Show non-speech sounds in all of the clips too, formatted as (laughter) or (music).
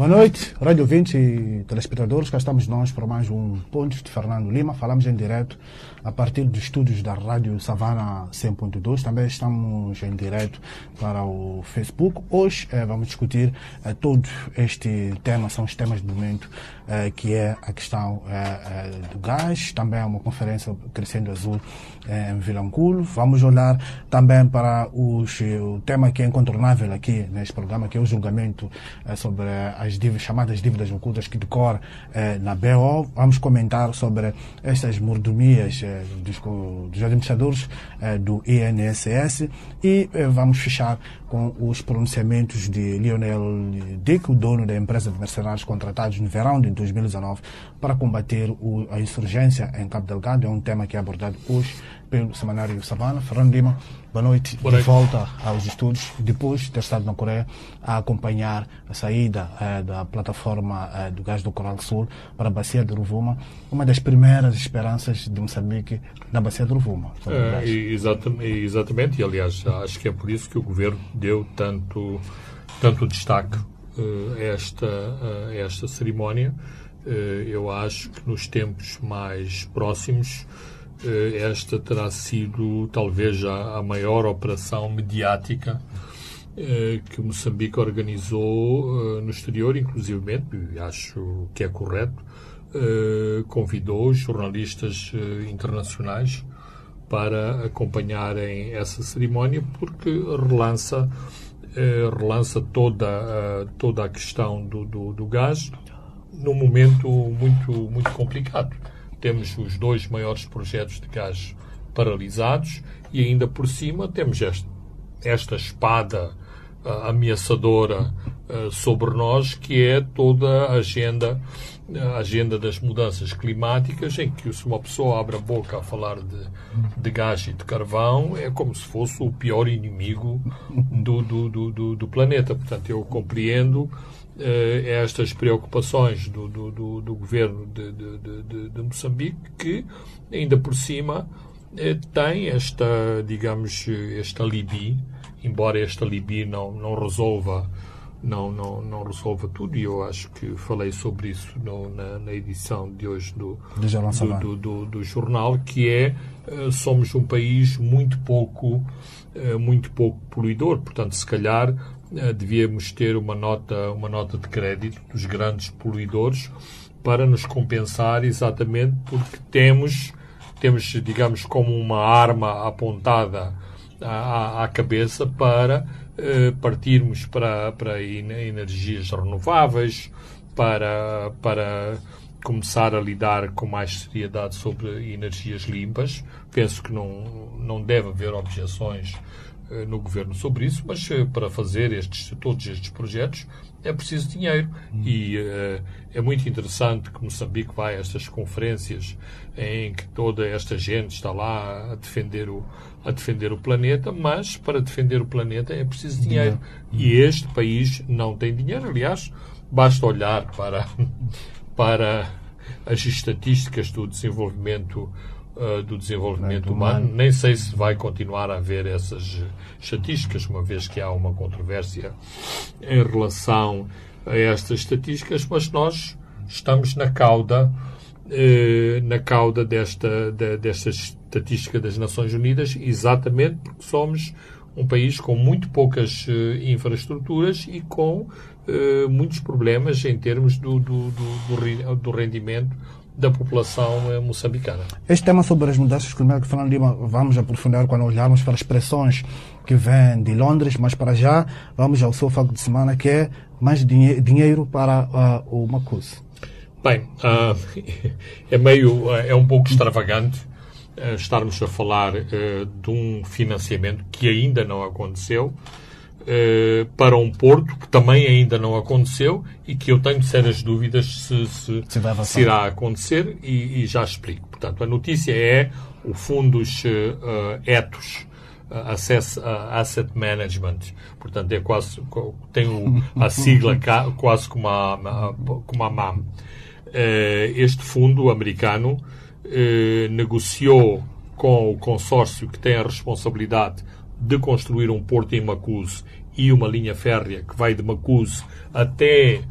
Boa noite, rádio ouvintes e telespectadores. Cá estamos nós para mais um Pontos de Fernando Lima. Falamos em direto a partir dos estúdios da Rádio Savana 100.2. Também estamos em direto para o Facebook. Hoje eh, vamos discutir eh, todo este tema, são os temas do momento, eh, que é a questão eh, eh, do gás. Também uma conferência Crescendo Azul eh, em Vilanculo. Vamos olhar também para os, eh, o tema que é incontornável aqui neste programa, que é o julgamento sobre as dívidas, chamadas dívidas ocultas que decorre eh, na BO. Vamos comentar sobre estas mordomias eh, dos, dos administradores eh, do INSS e eh, vamos fechar com os pronunciamentos de Lionel Dick, o dono da empresa de mercenários contratados no verão de 2019 para combater o- a insurgência em Cabo Delgado. É um tema que é abordado hoje pelo Semanário Savana. Fernando Lima, boa noite. Boa de noite. volta aos estudos, depois de ter estado na Coreia a acompanhar a saída eh, da plataforma eh, do gás do Coral Sul para a Bacia de Rovuma, uma das primeiras esperanças de Moçambique na Bacia de Rovuma. É, gás. e- exatamente, exatamente, e aliás, acho que é por isso que o governo deu tanto, tanto destaque eh, a esta, a esta cerimónia. Eh, eu acho que nos tempos mais próximos eh, esta terá sido talvez a, a maior operação mediática eh, que Moçambique organizou eh, no exterior, inclusivamente, e acho que é correto, eh, convidou jornalistas eh, internacionais para acompanharem essa cerimónia porque relança eh, relança toda toda a questão do, do, do gás num momento muito muito complicado temos os dois maiores projetos de gás paralisados e ainda por cima temos esta, esta espada ah, ameaçadora ah, sobre nós que é toda a agenda a agenda das mudanças climáticas em que se uma pessoa abre a boca a falar de, de gás e de carvão é como se fosse o pior inimigo do, do, do, do, do planeta. Portanto, eu compreendo eh, estas preocupações do, do, do, do governo de, de, de, de- Moçambique que, ainda por cima, eh, tem esta, digamos, este alibi, embora este alibi não, não resolva não, não, não resolva tudo e eu acho que falei sobre isso no- na, na edição de hoje do, Do Jornal do, do, do- jornal, que é eh, somos um país muito pouco muito pouco poluidor, portanto se calhar devíamos ter uma nota uma nota de crédito dos grandes poluidores para nos compensar exatamente porque temos temos digamos como uma arma apontada à, à- cabeça para eh, partirmos para, para en- energias renováveis, para, para começar a lidar com mais seriedade sobre energias limpas. Penso que não, não deve haver objeções eh, no governo sobre isso, mas eh, para fazer estes, todos estes projetos é preciso dinheiro. E eh, é muito interessante que Moçambique vai a estas conferências em que toda esta gente está lá a defender o, a defender o planeta, mas para defender o planeta é preciso dinheiro. E este país não tem dinheiro. Aliás, basta olhar para, (laughs) para as estatísticas do desenvolvimento uh, do desenvolvimento humano. Nem sei se vai continuar a haver essas estatísticas, uma vez que há uma controvérsia em relação a estas estatísticas, mas nós estamos na cauda eh, na cauda desta, desta estatística das Nações Unidas, exatamente porque somos um país com muito poucas eh, infraestruturas e com muitos problemas em termos do, do, do, do rendimento da população eh, moçambicana. Este tema sobre as mudanças climáticas, Fernando Lima, vamos aprofundar quando olharmos para as pressões que vêm de Londres, mas para já vamos ao seu facto de semana, que é mais dinhe dinheiro para ah, o Macus. Bem, ah, (laughs) é meio, é um pouco extravagante ah, estarmos a falar ah, de um financiamento que ainda não aconteceu ah, para um porto que também ainda não aconteceu e que eu tenho sérias dúvidas se, se, Se se irá acontecer e, e já explico. Portanto, a notícia é o fundos ah, ah, ETOS, ah, Access, Asset Management. Portanto, é quase, tem o- a sigla quase como a, como a MAM. Eh, Este fundo americano eh, negociou com o consórcio que tem a responsabilidade de construir um porto em Macuse e uma linha férrea que vai de Macuse até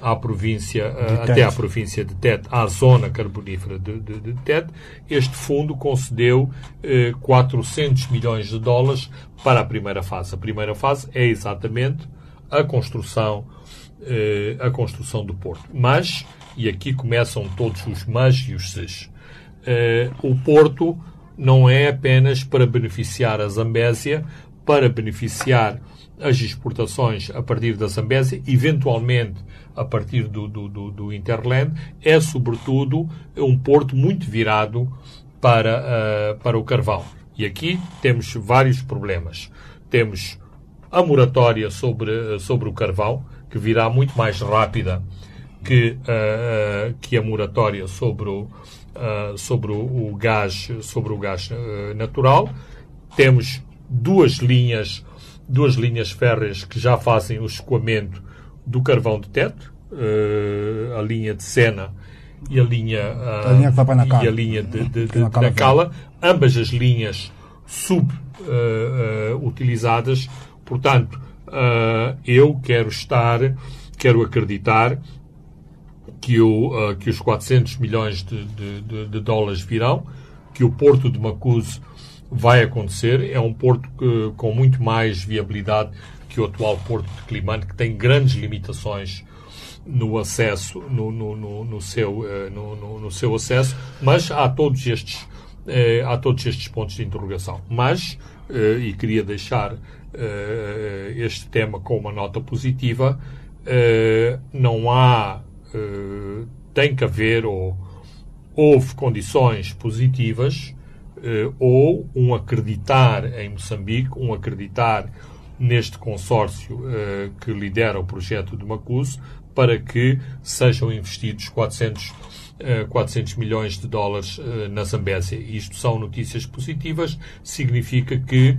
à província, uh, até à província de Tete, à zona carbonífera de, de, de Tete, este fundo concedeu uh, 400 milhões de dólares para a primeira fase. A primeira fase é exatamente a construção, uh, a construção do porto. Mas, e aqui começam todos os mas e os ses, o porto não é apenas para beneficiar a Zambésia, para beneficiar as exportações a partir da Zambésia, eventualmente a partir do, do, do, do Interland, é sobretudo um porto muito virado para, uh, para o carvão. E aqui temos vários problemas. Temos a moratória sobre, sobre o carvão, que virá muito mais rápida que, uh, que a moratória sobre o, uh, sobre o, o, gás, sobre o gás natural. Temos duas linhas duas linhas férreas que já fazem o escoamento do carvão de teto, uh, a linha de Sena e a linha, uh, a linha e a linha de, de, de, de Nacala, ambas as linhas subutilizadas. Uh, Portanto, eu quero estar, quero acreditar que, o, que os 400 milhões de, de dólares virão, que o Porto de Macuse vai acontecer. É um porto que, com muito mais viabilidade que o atual porto de Climane, que tem grandes limitações no acesso, no, no, no, no seu, eh, no, seu acesso, mas há todos estes, eh, há todos estes pontos de interrogação. Mas, eh, e queria deixar este tema com uma nota positiva, não há, tem que haver ou houve condições positivas ou um acreditar em Moçambique, um acreditar neste consórcio uh, que lidera o projeto de Macuse para que sejam investidos 400, 400 eh, milhões de dólares na Zambésia. Isto são notícias positivas, significa que,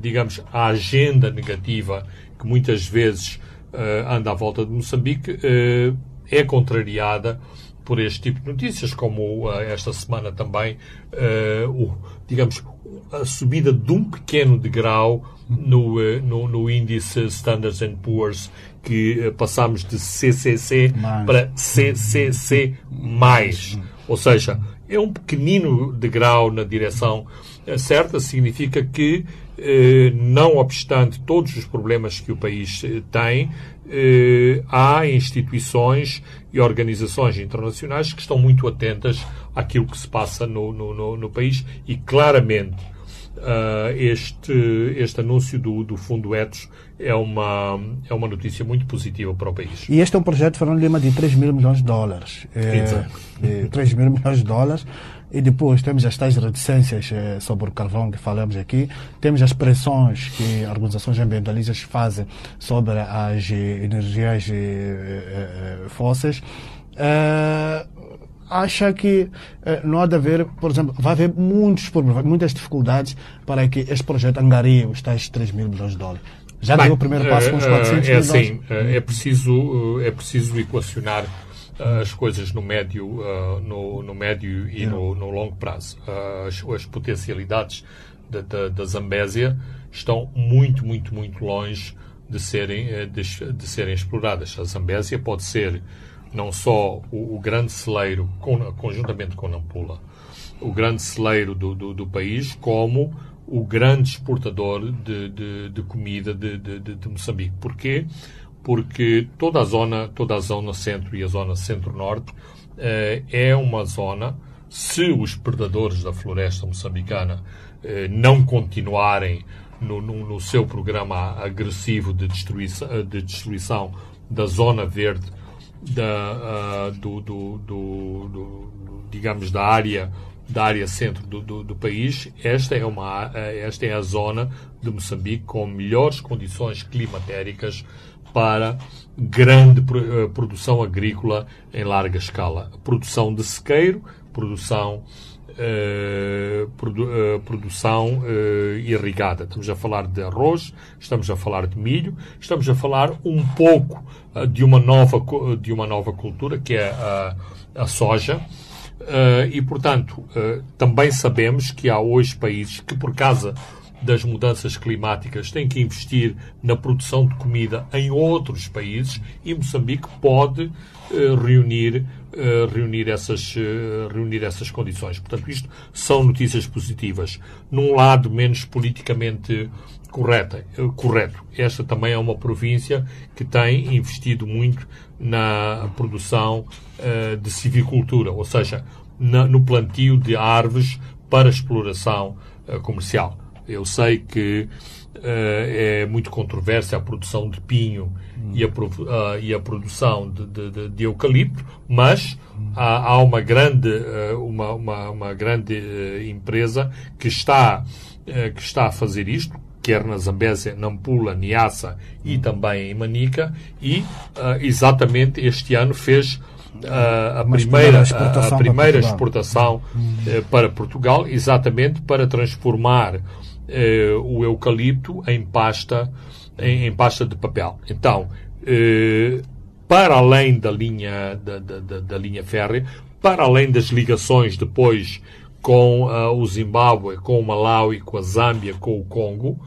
digamos, a agenda negativa que muitas vezes anda à volta de Moçambique é contrariada por este tipo de notícias, como uh, esta semana também, uh, o, digamos, a subida de um pequeno degrau no, uh, no, no, índice Standards Poor's, que passamos de CCC mais. para CCC+. Mais. Ou seja, é um pequenino degrau na direção certa, significa que, não obstante todos os problemas que o país tem, eh, há instituições e organizações internacionais que estão muito atentas àquilo que se passa no, no, no, no país e claramente uh, este, este anúncio do, do Fundo Etos é uma, é uma notícia muito positiva para o país. E este é um projeto, Fernando Lima, de 3 mil milhões de dólares. É, 3 mil milhões de dólares. E depois temos as tais reticências eh, sobre o carvão que falamos aqui, temos as pressões que organizações ambientalistas fazem sobre as eh, energias eh, fósseis. acha que não há de haver, por exemplo, vai haver muitos problemas, muitas dificuldades para que este projeto angarie os tais 3 mil milhões de dólares. Já Bem, deu o primeiro passo com os 400 é assim, é preciso, é preciso equacionar as coisas no médio, uh, no, no, médio e no, no longo prazo. Uh, as, as, potencialidades da, da, da, Zambésia estão muito, muito, muito longe de serem, eh, de, de, serem exploradas. A Zambésia pode ser não só o, o grande celeiro, com, conjuntamente com Nampula, o grande celeiro do, do, do, país, como o grande exportador de, de, de comida de, de, de Moçambique. Porquê? Porque toda a zona, toda a zona centro e a zona centro-norte eh, é uma zona, se os predadores da floresta moçambicana eh, não continuarem no, no, no, seu programa agressivo de destruição, de destruição da zona verde da, uh, do, do, do, do, digamos, da área da área centro do, país, esta é, uma, esta é a zona de Moçambique com melhores condições climatéricas para grande uh, produção agrícola em larga escala. Produção de sequeiro, produção, uh, produ uh, produção irrigada. Estamos a falar de arroz, estamos a falar de milho, estamos a falar um pouco de, uma nova, de uma nova cultura, que é a, a soja. E, portanto, também sabemos que há hoje países que, por causa das mudanças climáticas, têm que investir na produção de comida em outros países e Moçambique pode uh, reunir, reunir, essas, reunir essas condições. Portanto, isto são notícias positivas. Num lado menos politicamente correta, correto. Esta também é uma província que tem investido muito na produção de civicultura, ou seja, na, no plantio de árvores para exploração comercial. Eu sei que uh, é muito controversa a produção de pinho hum. e, a, e, a, produção de, de, de eucalipto, mas hum. há, há, uma grande, uma, uma, uma grande empresa que está, que está a fazer isto, quer na Zambésia, Nampula, Niassa e também em Manica, e uh, exatamente este ano fez uh, a, primeira, a, a primeira exportação uh, para Portugal, exatamente para transformar o eucalipto em pasta, em, em, pasta de papel. Então, para além da linha, da, da, da linha férrea, para além das ligações depois com uh, o Zimbábue, com o Malawi, com a Zâmbia, com o Congo,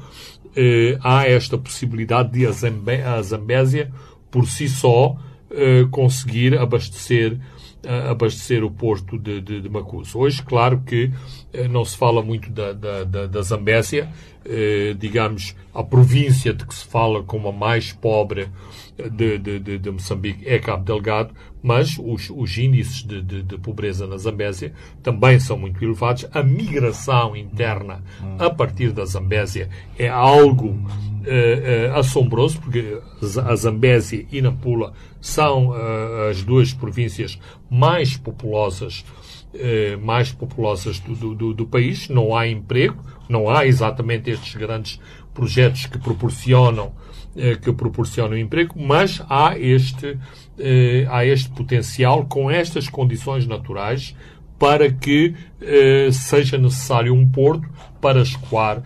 eh, há esta possibilidade de a, Zambe a Zambésia, por si só, eh, conseguir abastecer, uh, abastecer o porto de, de, de Macuso. Hoje, claro que eh, não se fala muito da, da, da, da Zambésia, eh, digamos, a província de que se fala como a mais pobre de, de, de, Moçambique é Cabo Delgado, mas os, os índices de, de, de, pobreza na Zambésia também são muito elevados. A migração interna a partir da Zambésia é algo eh, assombroso, porque a Zambésia e Nampula são eh, as duas províncias mais populosas mais populosas do, do, do país. Não há emprego, não há exatamente estes grandes projetos que proporcionam que proporcionam emprego, mas há este há este potencial com estas condições naturais para que seja necessário um porto para escoar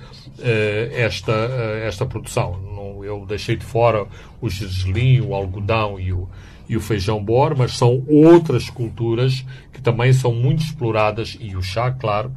esta, eh, esta produção. Eu deixei de fora o gergelim, o algodão e o, e o feijão bor, mas são outras culturas que também são muito exploradas, e o chá, claro,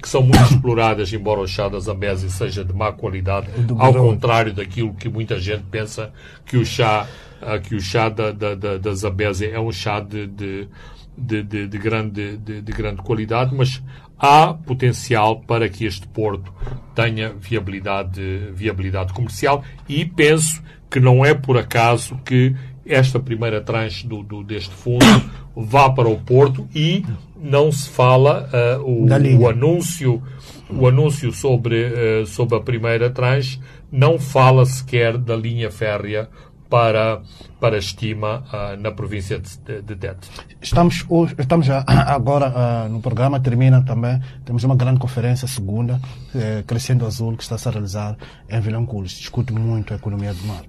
que são muito (coughs) exploradas, embora o chá da Zambésia seja de má qualidade, ao contrário daquilo que muita gente pensa que o chá, ah, que o chá da, da, da, da Zambésia é um chá de, de, de, de, de grande, de, de grande qualidade, mas há potencial para que este porto tenha viabilidade, viabilidade comercial e penso que não é por acaso que esta primeira tranche do, do deste fundo (coughs) vá para o Porto e não se fala uh, o, o, anúncio o anúncio sobre, uh, sobre a primeira tranche não fala sequer da linha férrea para, para estima uh, na província de, de Tete. Estamos, hoje, estamos (clears throat) agora uh, no programa, termina também, temos uma grande conferência segunda, eh, Crescendo Azul, que está a realizar em Vilanculos. Discute muito a economia do mar.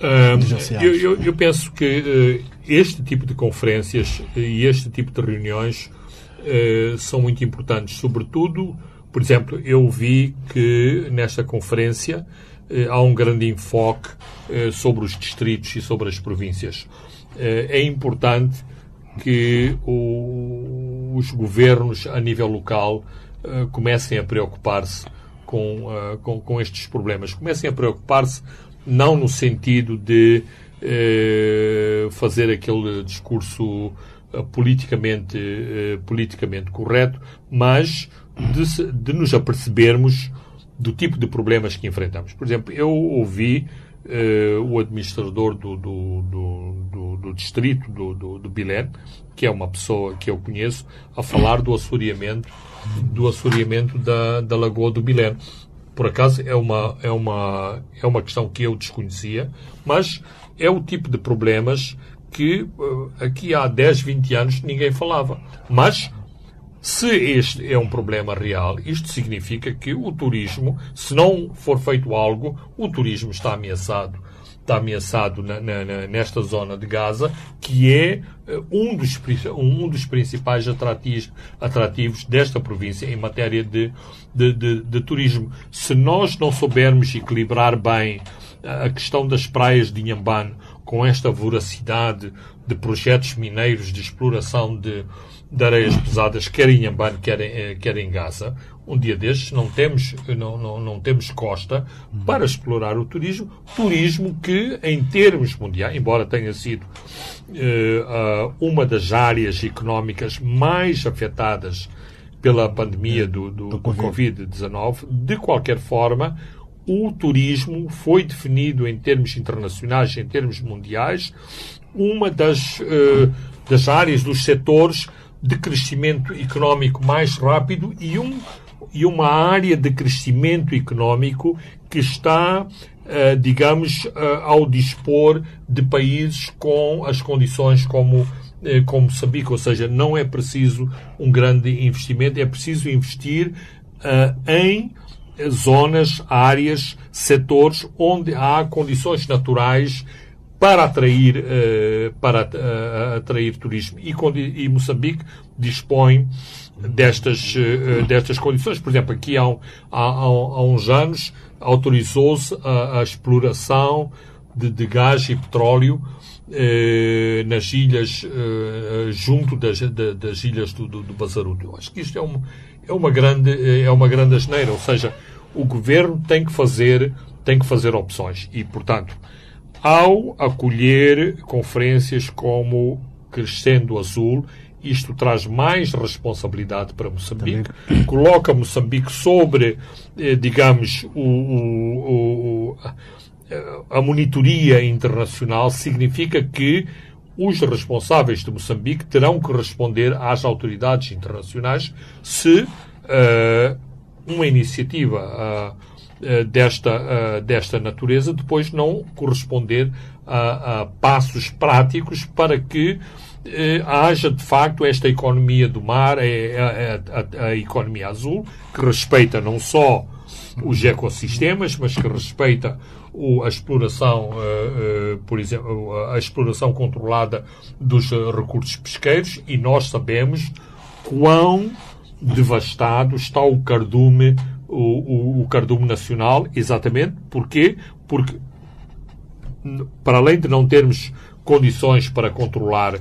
Uh, eu, eu, eu, penso que uh, este tipo de conferências e este tipo de reuniões uh, são muito importantes, sobretudo, por exemplo, eu vi que nesta conferência eh, há um grande enfoque eh, sobre os distritos e sobre as províncias. Eh, é importante que os governos a nível local comecem a preocupar-se com, com, com, estes problemas. Comecem a preocupar-se não no sentido de fazer aquele discurso politicamente, politicamente correto, mas de, de nos apercebermos do tipo de problemas que enfrentamos. Por exemplo, eu ouvi uh, o administrador do, do, do, do, do distrito do, do, do Bilé, que é uma pessoa que eu conheço, a falar do assoreamento, do assoreamento da, da Lagoa do Bilé. Por acaso é uma, é, uma, é uma questão que eu desconhecia, mas é o tipo de problemas que uh, aqui há 10, 20 anos ninguém falava. Mas se este é um problema real, isto significa que o turismo, se não for feito algo, o turismo está ameaçado. Está ameaçado na, na, nesta zona de Gaza, que é eh, um dos, um dos principais atrativos, atrativos desta província em matéria de, de, de, de turismo. Se nós não soubermos equilibrar bem a questão das praias de Inhambane com esta voracidade de projetos mineiros de exploração de, de areias pesadas, quer em Ambane, quer em, quer em Gaza. Um dia destes não temos, não, não, não temos costa para explorar o turismo. Turismo que, em termos mundiais, embora tenha sido uh, uma das áreas económicas mais afetadas pela pandemia do, do, do Covid-19, de qualquer forma, o turismo foi definido em termos internacionais, em termos mundiais, uma das, uh, das áreas, dos setores de crescimento económico mais rápido e, um, e uma área de crescimento económico que está, uh, digamos, uh, ao dispor de países com as condições como eh, como Moçambique, ou seja, não é preciso um grande investimento, é preciso investir uh, em zonas, áreas, setores onde há condições naturais para atrair, uh, para uh, atrair turismo. E, e, Moçambique dispõe destas, destas condições. Por exemplo, aqui há, há, há uns anos autorizou-se a, a, exploração de, de gás e petróleo eh, nas ilhas, eh, junto das, das ilhas do, do, do Bazaruto. Eu acho que isto é, um, é, uma grande, eh, é uma grande asneira, ou seja, o governo tem que fazer, tem que fazer opções e, portanto, ao acolher conferências como Crescendo Azul, isto traz mais responsabilidade para Moçambique, Também. coloca Moçambique sobre, eh, digamos, o, o, o a monitoria internacional significa que os responsáveis de Moçambique terão que responder às autoridades internacionais se uh, uma iniciativa uh, desta, desta natureza depois não corresponder a, a passos práticos para que haja de facto esta economia do mar, a, a, a, economia azul, que respeita não só os ecossistemas, mas que respeita o, a exploração, uh, uh, por exemplo, a exploração controlada dos recursos pesqueiros. E nós sabemos quão devastado está o cardume, o, o, o cardume nacional, exatamente porquê? Porque para além de não termos condições para controlar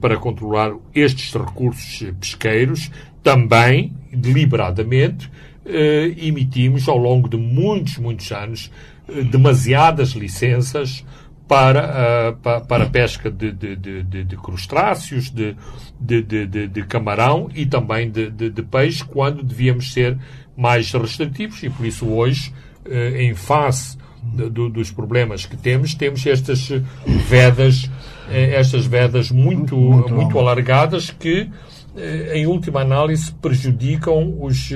para controlar estes recursos pesqueiros, também deliberadamente eh, emitimos ao longo de muitos, muitos anos eh, demasiadas licenças para, uh, para a pesca de, de, de, de crustáceos, de, de, camarão e também de, peixe, quando devíamos ser mais restritivos. E por isso hoje, uh, em face do, dos problemas que temos, temos estas vedas, estas vedas muito, muito, muito alargadas que, em última análise, prejudicam os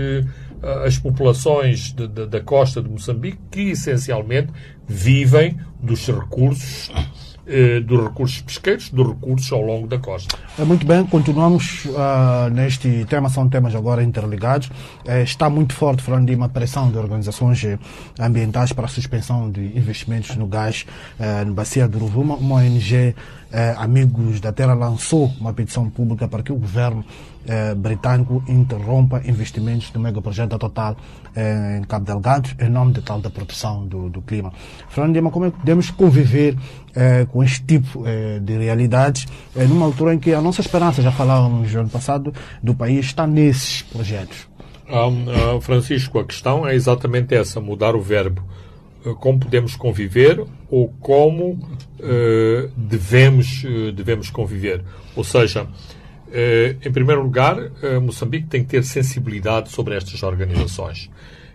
as populações de, de, da costa de Moçambique que essencialmente vivem dos recursos eh, dos recursos pesqueiros, dos recursos ao longo da costa. É muito bem, continuamos uh, neste tema, são temas agora interligados. É, está muito forte, falando de uma pressão de organizações ambientais para a suspensão de investimentos no gás uh, no Bacia do Rovuma. Uma ONG eh, Amigos da Terra lançou uma petição pública para que o governo eh, britânico interrompa investimentos do megaprojeto Total eh, em Cabo Delgado em nome de tal da proteção do, do clima. Fernando Lima, como é que podemos conviver eh, com este tipo eh, de realidades eh, numa altura em que a nossa esperança, já falávamos no ano passado, do país está nesses projetos? Um, uh, Francisco, a questão é exatamente essa, mudar o verbo eh, como podemos conviver ou como uh, devemos, uh, devemos conviver. Ou seja, em primeiro lugar, Moçambique tem que ter sensibilidade sobre estas organizações.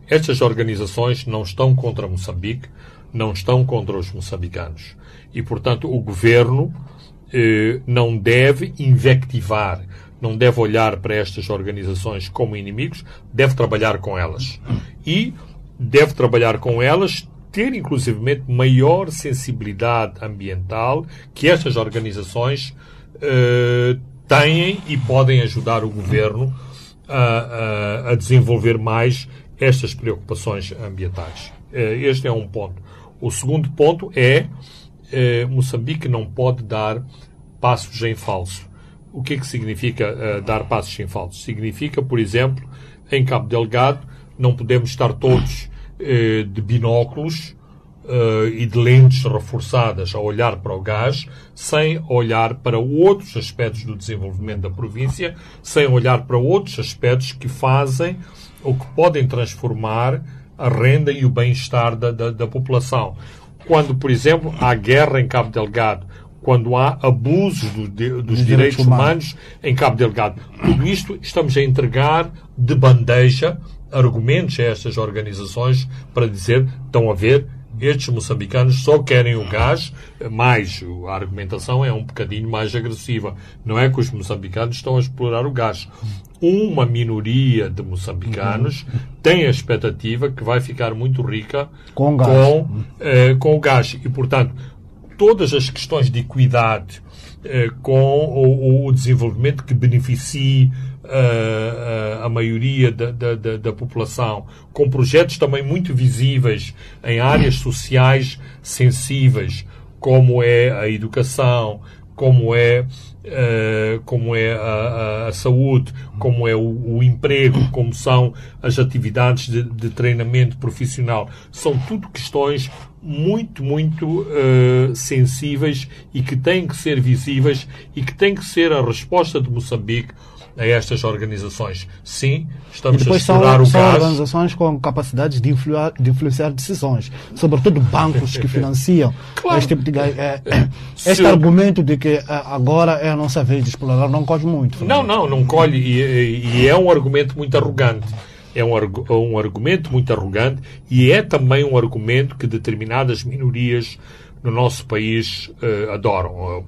Estas organizações não estão contra Moçambique, não estão contra os moçambicanos. E, portanto, o governo não deve invectivar, não deve olhar para estas organizações como inimigos, deve trabalhar com elas. E deve trabalhar com elas ter inclusivamente maior sensibilidade ambiental que estas organizações têm e podem ajudar o governo a, a, a desenvolver mais estas preocupações ambientais. Uh, este é um ponto. O segundo ponto é uh, Moçambique não pode dar passos em falso. O que é que significa dar passos em falso? Significa, por exemplo, em Cabo Delgado, não podemos estar todos eh, de binóculos uh, e de lentes reforçadas a olhar para o gás, sem olhar para outros aspectos do desenvolvimento da província, sem olhar para outros aspectos que fazem ou que podem transformar a renda e o bem-estar da, da, da população. Quando, por exemplo, há guerra em Cabo Delgado, quando há abusos do, de, dos direitos humanos em Cabo Delgado. Tudo isto estamos a entregar de bandeja argumentos a estas organizações para dizer, estão a ver, estes moçambicanos só querem o gás, mais a argumentação é um bocadinho mais agressiva. Não é que os moçambicanos estão a explorar o gás. Uma minoria de moçambicanos uhum. tem a expectativa que vai ficar muito rica com, com, eh, com o gás. E, portanto, todas as questões de equidade eh, com o, o, desenvolvimento que beneficie uh, a maioria da, da, da, população, com projetos também muito visíveis em áreas sociais sensíveis, como é a educação, como é, uh, como é a, a, saúde, como é o, o, emprego, como são as atividades de, de, treinamento profissional. São tudo questões muito, muito uh, sensíveis e que têm que ser visíveis e que têm que ser a resposta de Moçambique a estas organizações. Sim, estamos a explorar são, o são gás. organizações com capacidade de influir, de influenciar decisões, sobretudo bancos que (laughs) financiam claro. este tipo de. É, (coughs) é, este argumento de que é, agora é a nossa vez de explorar não colhe muito. Não, não, não colhe e, e é um argumento muito arrogante é um, um, argumento muito arrogante e é também um argumento que determinadas minorias no nosso país uh, adoram.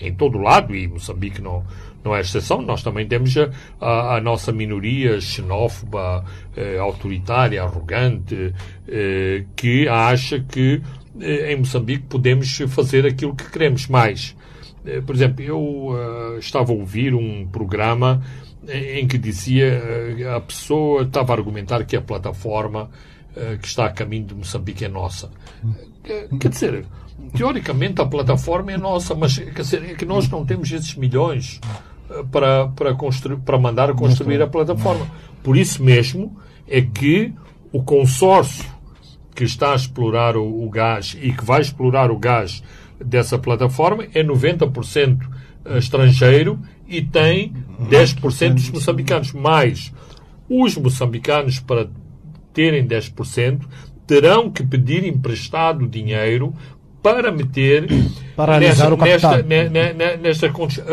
Em todo lado, e Moçambique não, não é exceção, nós também temos a, a, nossa minoria xenófoba, eh, autoritária, arrogante, eh, que acha que eh, em Moçambique podemos fazer aquilo que queremos mais. Eh, por exemplo, eu eh, estava a ouvir um programa em que dizia eh, a pessoa estava a argumentar que a plataforma que está a caminho de Moçambique é nossa. Quer dizer, teoricamente a plataforma é nossa, mas quer dizer, é que nós não temos esses milhões para, para, construir, para mandar construir a plataforma. Por isso mesmo é que o consórcio que está a explorar o, o gás e que vai explorar o gás dessa plataforma é 90% estrangeiro e tem 10% dos moçambicanos. Mais os moçambicanos, para terem 10%, terão que pedir emprestado dinheiro para meter (clears throat) para nesta, nesta, nesta, nesta,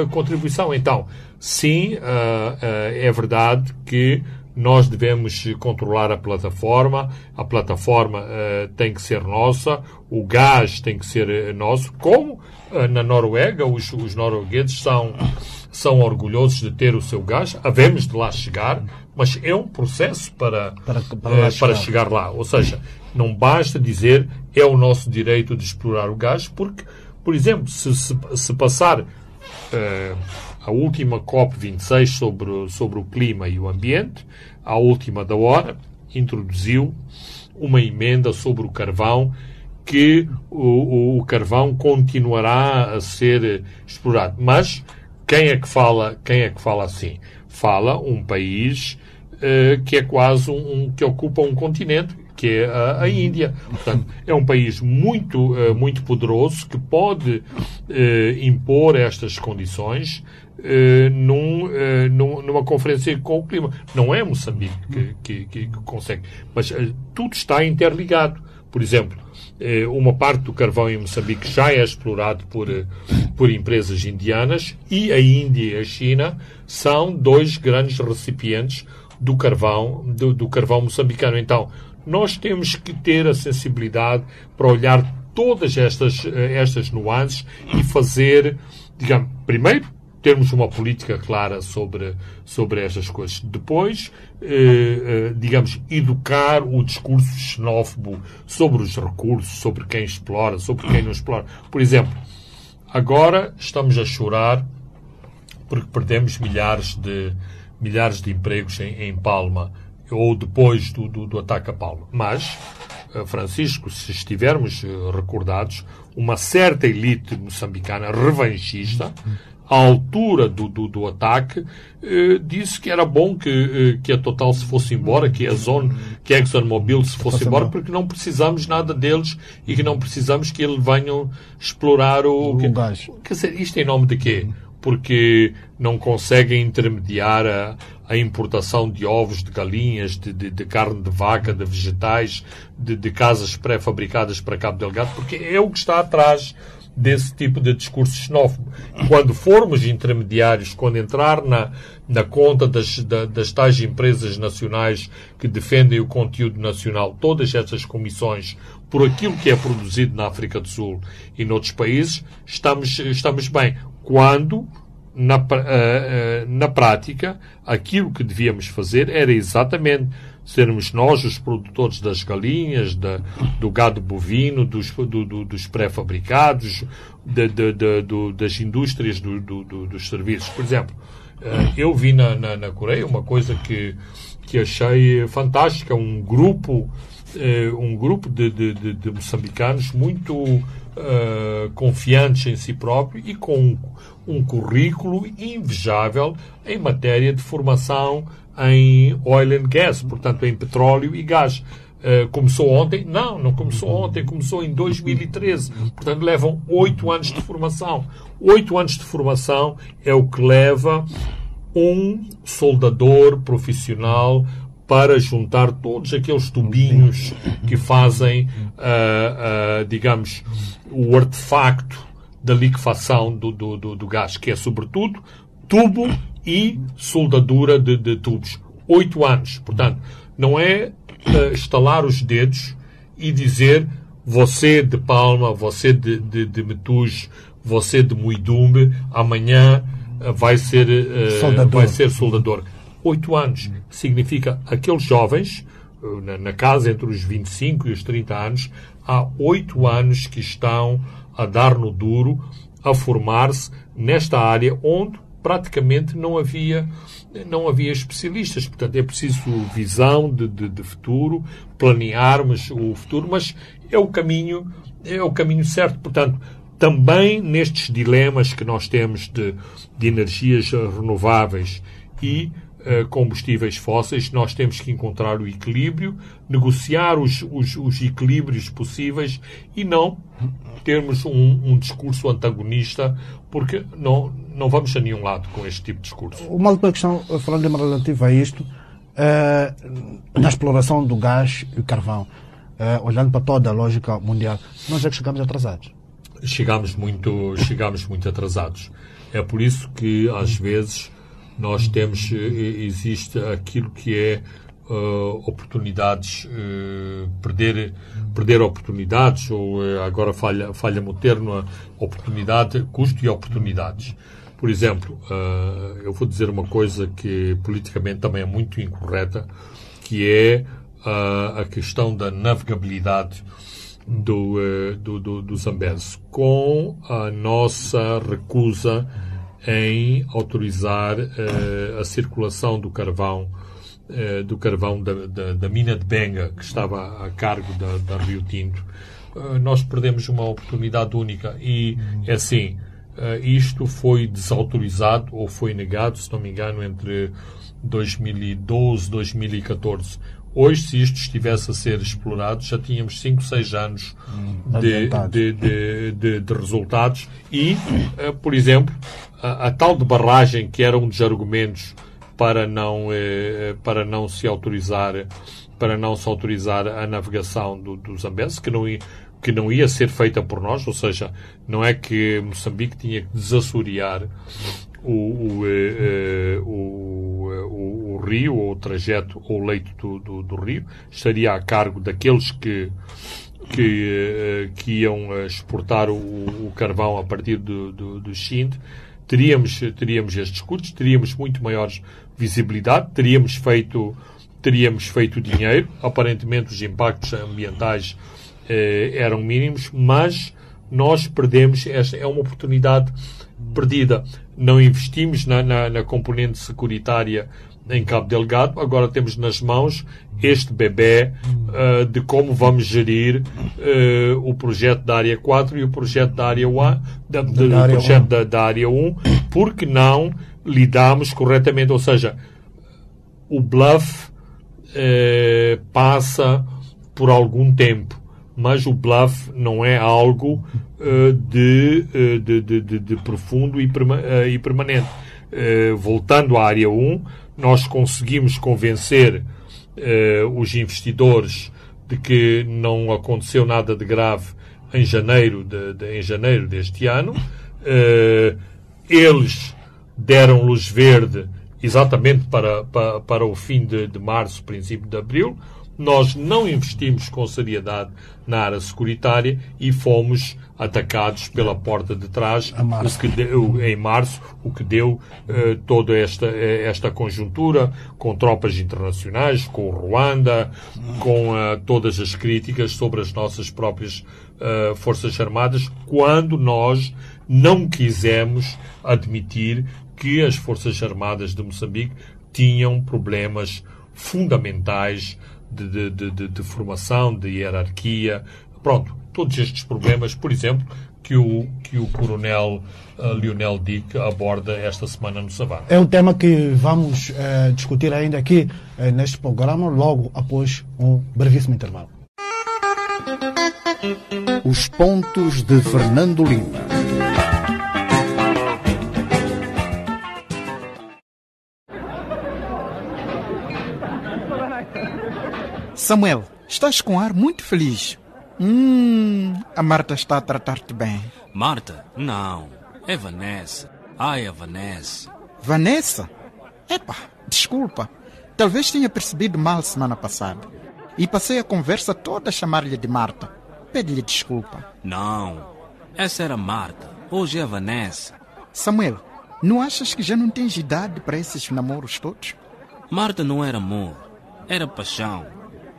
contribuição. Então, sim, uh, uh, é verdade que nós devemos controlar a plataforma, a plataforma uh, tem que ser nossa, o gás tem que ser nosso, como na Noruega os, os noruegueses são, são orgulhosos de ter o seu gás, havemos de lá chegar, mas é um processo para, para, para, chegar. para chegar lá. Ou seja, não basta dizer é o nosso direito de explorar o gás, porque, por exemplo, se, se, se passar uh, a última COP26 sobre, sobre o clima e o ambiente, a última da hora, introduziu uma emenda sobre o carvão que o, o, o, carvão continuará a ser explorado. Mas quem é que fala, quem é que fala assim? Fala um país uh, que é quase um, um, que ocupa um continente que é a, a, Índia. Portanto, é um país muito, uh, muito poderoso que pode uh, impor estas condições uh, num, num, numa conferência com o clima. Não é Moçambique que, que, que, que consegue, mas tudo está interligado. Por exemplo, uma parte do carvão em Moçambique já é explorado por, por empresas indianas e a Índia e a China são dois grandes recipientes do carvão, do, do carvão moçambicano. Então, nós temos que ter a sensibilidade para olhar todas estas, eh, estas nuances e fazer, digamos, primeiro, termos uma política clara sobre, sobre estas coisas. Depois, eh, eh, digamos, educar o discurso xenófobo sobre os recursos, sobre quem explora, sobre quem não explora. Por exemplo, agora estamos a chorar porque perdemos milhares de, milhares de empregos em, em Palma ou depois do, do, do ataque a Paulo. Mas, eh, Francisco, se estivermos eh, recordados, uma certa elite moçambicana revanchista à altura do, do, do ataque, eh, disse que era bom que, eh, que a Total se fosse embora, que a Zone, que a ExxonMobil se fosse embora, porque não precisamos nada deles e que não precisamos que eles venham explorar o... O que, gás. Quer dizer, isto em nome de quê? Porque não conseguem intermediar a, a importação de ovos, de galinhas, de, de, de carne de vaca, de vegetais, de, de casas pré-fabricadas para Cabo Delgado, porque é o que está atrás desse tipo de discurso xenófobo. Quando formos intermediários, quando entrar na, na conta das, da, das tais empresas nacionais que defendem o conteúdo nacional, todas essas comissões, por aquilo que é produzido na África do Sul e noutros países, estamos, estamos bem. Quando, na, uh, uh, na prática, aquilo que devíamos fazer era exatamente sermos nós os produtores das galinhas, da, do gado bovino, dos, do, do, dos pré-fabricados, de, de, de, do, das indústrias do, dos serviços. Por exemplo, uh, eu vi na, na, na, Coreia uma coisa que, que achei fantástica, um grupo, um grupo de, de, de moçambicanos muito Uh, confiantes em si próprio e com um, um, currículo invejável em matéria de formação em oil and gas, portanto em petróleo e gás. Uh, começou ontem? Não, não começou ontem, começou em 2013. Portanto, levam oito anos de formação. Oito anos de formação é o que leva um soldador profissional para juntar todos aqueles tubinhos que fazem, uh, uh, digamos, o artefacto da liquefação do, do, do, do, gás, que é, sobretudo, tubo e soldadura de, de tubos. Oito anos. Portanto, não é uh, estalar os dedos e dizer você de Palma, você de, de, de você de Muidumbe, amanhã vai ser, soldador. vai ser soldador oito anos. Significa aqueles jovens, eh, na, na, casa entre os 25 e os 30 anos, há oito anos que estão a dar no duro, a formar-se nesta área onde praticamente não havia não havia especialistas. Portanto, é preciso visão de, de, de futuro, planearmos o futuro, mas é o caminho é o caminho certo. Portanto, também nestes dilemas que nós temos de, de energias renováveis e combustíveis fósseis, nós temos que encontrar o equilíbrio, negociar os, os, os equilíbrios possíveis e não termos um, um, discurso antagonista, porque não, não vamos a nenhum lado com este tipo de discurso. Uma última questão, falando relativa a isto, uh, na exploração do gás e carvão, uh, olhando para toda a lógica mundial, nós é que chegamos atrasados. Chegamos muito, chegamos muito atrasados. É por isso que, às vezes, nós temos, eh, existe aquilo que é uh, oportunidades, uh, perder, perder oportunidades, ou uh, agora falha, falha-me o termo, oportunidade, custo e oportunidades. Por exemplo, eu vou dizer uma coisa que politicamente também é muito incorreta, que é a questão da navegabilidade do, do, do, do Zambeze, com a nossa recusa em autorizar uh, a circulação do carvão uh, do carvão da, da, da, mina de Benga que estava a cargo da, da Rio Tinto. Uh, nós perdemos uma oportunidade única e é assim isto foi desautorizado ou foi negado se não me engano entre 2012 e 2014 Hoje, se isto estivesse a ser explorado, já tínhamos 5, 6 anos hum, de, de, de, de, resultados. E, uh, por exemplo, a, a, tal de barragem, que era um dos argumentos para não, uh, para não se autorizar para não se autorizar a navegação do, do Zambeze, que não, ia, que não ia ser feita por nós, ou seja, não é que Moçambique tinha que desassorear o, o, eh, o, o, rio, ou o trajeto, ou o leito do, do, do rio, estaria a cargo daqueles que, que, eh, que iam exportar o, o carvão a partir do, do, do Xinde, teríamos, teríamos estes custos, teríamos muito maiores visibilidade, teríamos feito, teríamos feito dinheiro, aparentemente os impactos ambientais eh, eram mínimos, mas nós perdemos, esta é uma oportunidade perdida. Não investimos na, na, na componente securitária em Cabo Delgado, agora temos nas mãos este bebê uh, de como vamos gerir uh, o projeto da área 4 e o projeto da área 1, da, de, da área projeto 1. da, da área 1, porque não lidamos corretamente, ou seja, o bluff eh, passa por algum tempo, mas o bluff não é algo eh, de, eh, de, de, de- de profundo e, perma- eh, e permanente. Voltando à área 1, nós conseguimos convencer os investidores de que não aconteceu nada de grave em janeiro, de, de- em janeiro deste ano. Eles deram luz verde exatamente para, para, para o fim de, de março, princípio de abril. Nós não investimos com seriedade na área securitária e fomos atacados pela porta de trás A março. o que deu, em março, o que deu eh, toda esta, eh, esta conjuntura com tropas internacionais, com Ruanda, com eh, todas as críticas sobre as nossas próprias eh, Forças Armadas, quando nós não quisemos admitir que as Forças Armadas de Moçambique tinham problemas fundamentais de, de, de, de- de formação, de hierarquia. Pronto, todos estes problemas, por exemplo, que o, que o coronel eh, Lionel Dick aborda esta semana no Savana. É um tema que vamos eh, discutir ainda aqui eh, neste programa, logo após um brevíssimo intervalo. Os pontos de Fernando Lima. Samuel, estás com ar muito feliz. Hum, a Marta está a tratar-te bem. Marta? Não. É Vanessa. Ai, a Vanessa. Vanessa? Epa, desculpa. Talvez tenha percebido mal semana passada. E passei a conversa toda a chamar-lhe de Marta. Pede-lhe desculpa. Não. Essa era Marta. Hoje é a Vanessa. Samuel, não achas que já não tens idade para esses namoros todos? Marta não era amor. Era paixão.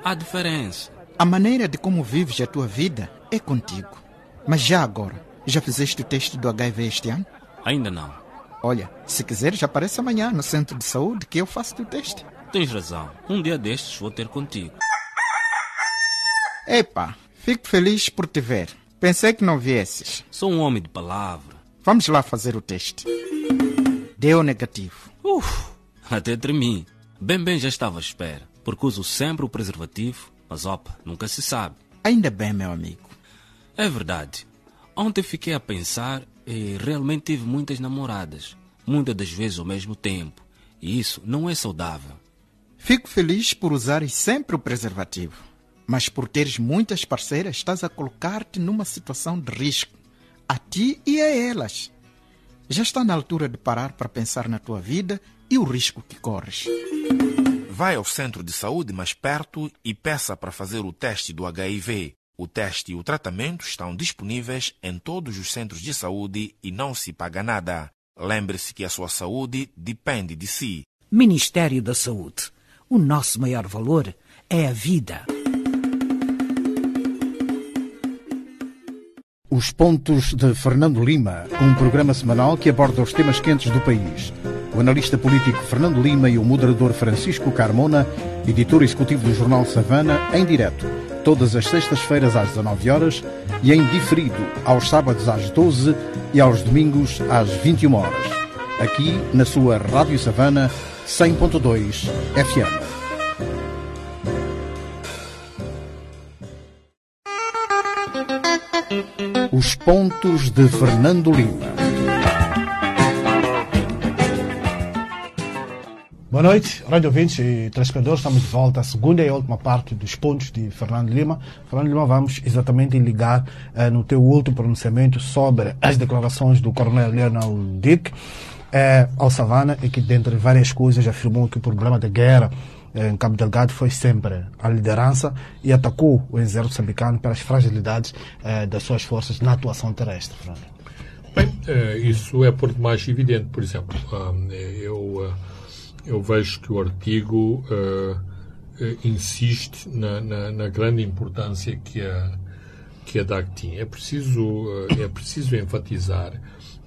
Há diferença. A maneira de como vives a tua vida é contigo. Mas já agora, já fizeste o teste do HIV este ano? Ainda não. Olha, se quiseres, aparece amanhã no centro de saúde que eu faço o teste. Tens razão. Um dia destes vou ter contigo. Epa, fico feliz por te ver. Pensei que não viesses. Sou um homem de palavra. Vamos lá fazer o teste. Deu negativo. Uf, até tremi. Bem, bem já estava à espera. Porque uso sempre o preservativo. Mas opa, nunca se sabe. Ainda bem, meu amigo. É verdade. Ontem fiquei a pensar e realmente tive muitas namoradas. Muitas das vezes ao mesmo tempo. E isso não é saudável. Fico feliz por usares sempre o preservativo. Mas por teres muitas parceiras, estás a colocar-te numa situação de risco. A ti e a elas. Já está na altura de parar para pensar na tua vida e o risco que corres. Vai ao centro de saúde mais perto e peça para fazer o teste do HIV. O teste e o tratamento estão disponíveis em todos os centros de saúde e não se paga nada. Lembre-se que a sua saúde depende de si. Ministério da Saúde. O nosso maior valor é a vida. Os Pontos de Fernando Lima, um programa semanal que aborda os temas quentes do país. O analista político Fernando Lima e o moderador Francisco Carmona, editor executivo do jornal Savana, em direto, todas as sextas-feiras às 19 horas e em diferido aos sábados às 12 e aos domingos às 21 horas. Aqui na sua Rádio Savana 100.2 FM. Os Pontos de Fernando Lima. Boa noite, rádio ouvintes e telespectadores. Estamos de volta à segunda e última parte dos pontos de Fernando Lima. Fernando Lima, vamos exatamente ligar eh, no teu último pronunciamento sobre as declarações do coronel Leonel Dick eh, ao Savana e que, dentre várias coisas, afirmou que o problema da guerra eh, em Cabo Delgado foi sempre a liderança e atacou o exército moçambicano pelas fragilidades das suas forças na atuação terrestre. Fernando. Bem, isso é por demais evidente. Por exemplo, ah, eu, ah, eu vejo que o artigo eh, insiste na, na- na grande importância que a, que a DAC tinha. É preciso, ah, é preciso enfatizar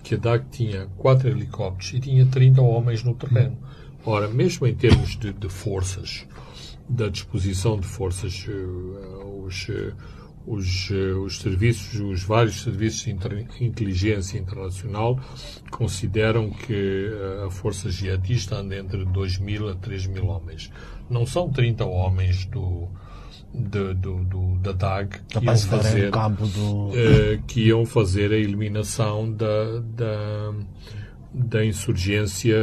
que a DAC tinha quatro helicópteros e tinha 30 homens no terreno. Ora, mesmo em termos de, de forças, da disposição de forças, uh, os, uh, os, uh, os, serviços, os vários serviços de inteligência internacional consideram que a força jihadista anda entre 2 mil a 3 mil homens. Não são 30 homens do, de, do, do, da DAG que iam, fazer, do... que iam fazer a eliminação da, da, da insurgência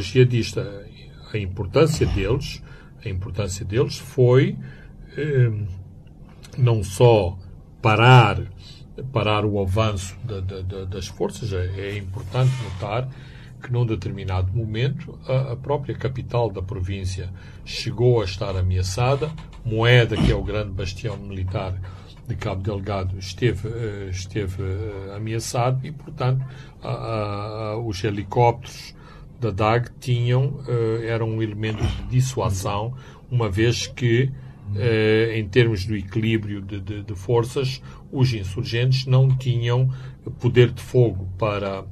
jihadista. A importância deles a importância deles foi eh, não só parar parar o avanço da, da, das forças. É, é, importante notar que num determinado momento a, a, própria capital da província chegou a estar ameaçada. Moeda, que é o grande bastião militar de Cabo Delgado, esteve, eh, esteve eh, ameaçado e, portanto, a, os helicópteros da DAG tinham, uh, era um elemento de dissuasão, uma vez que, em termos do equilíbrio de, de, de, forças, os insurgentes não tinham poder de fogo para,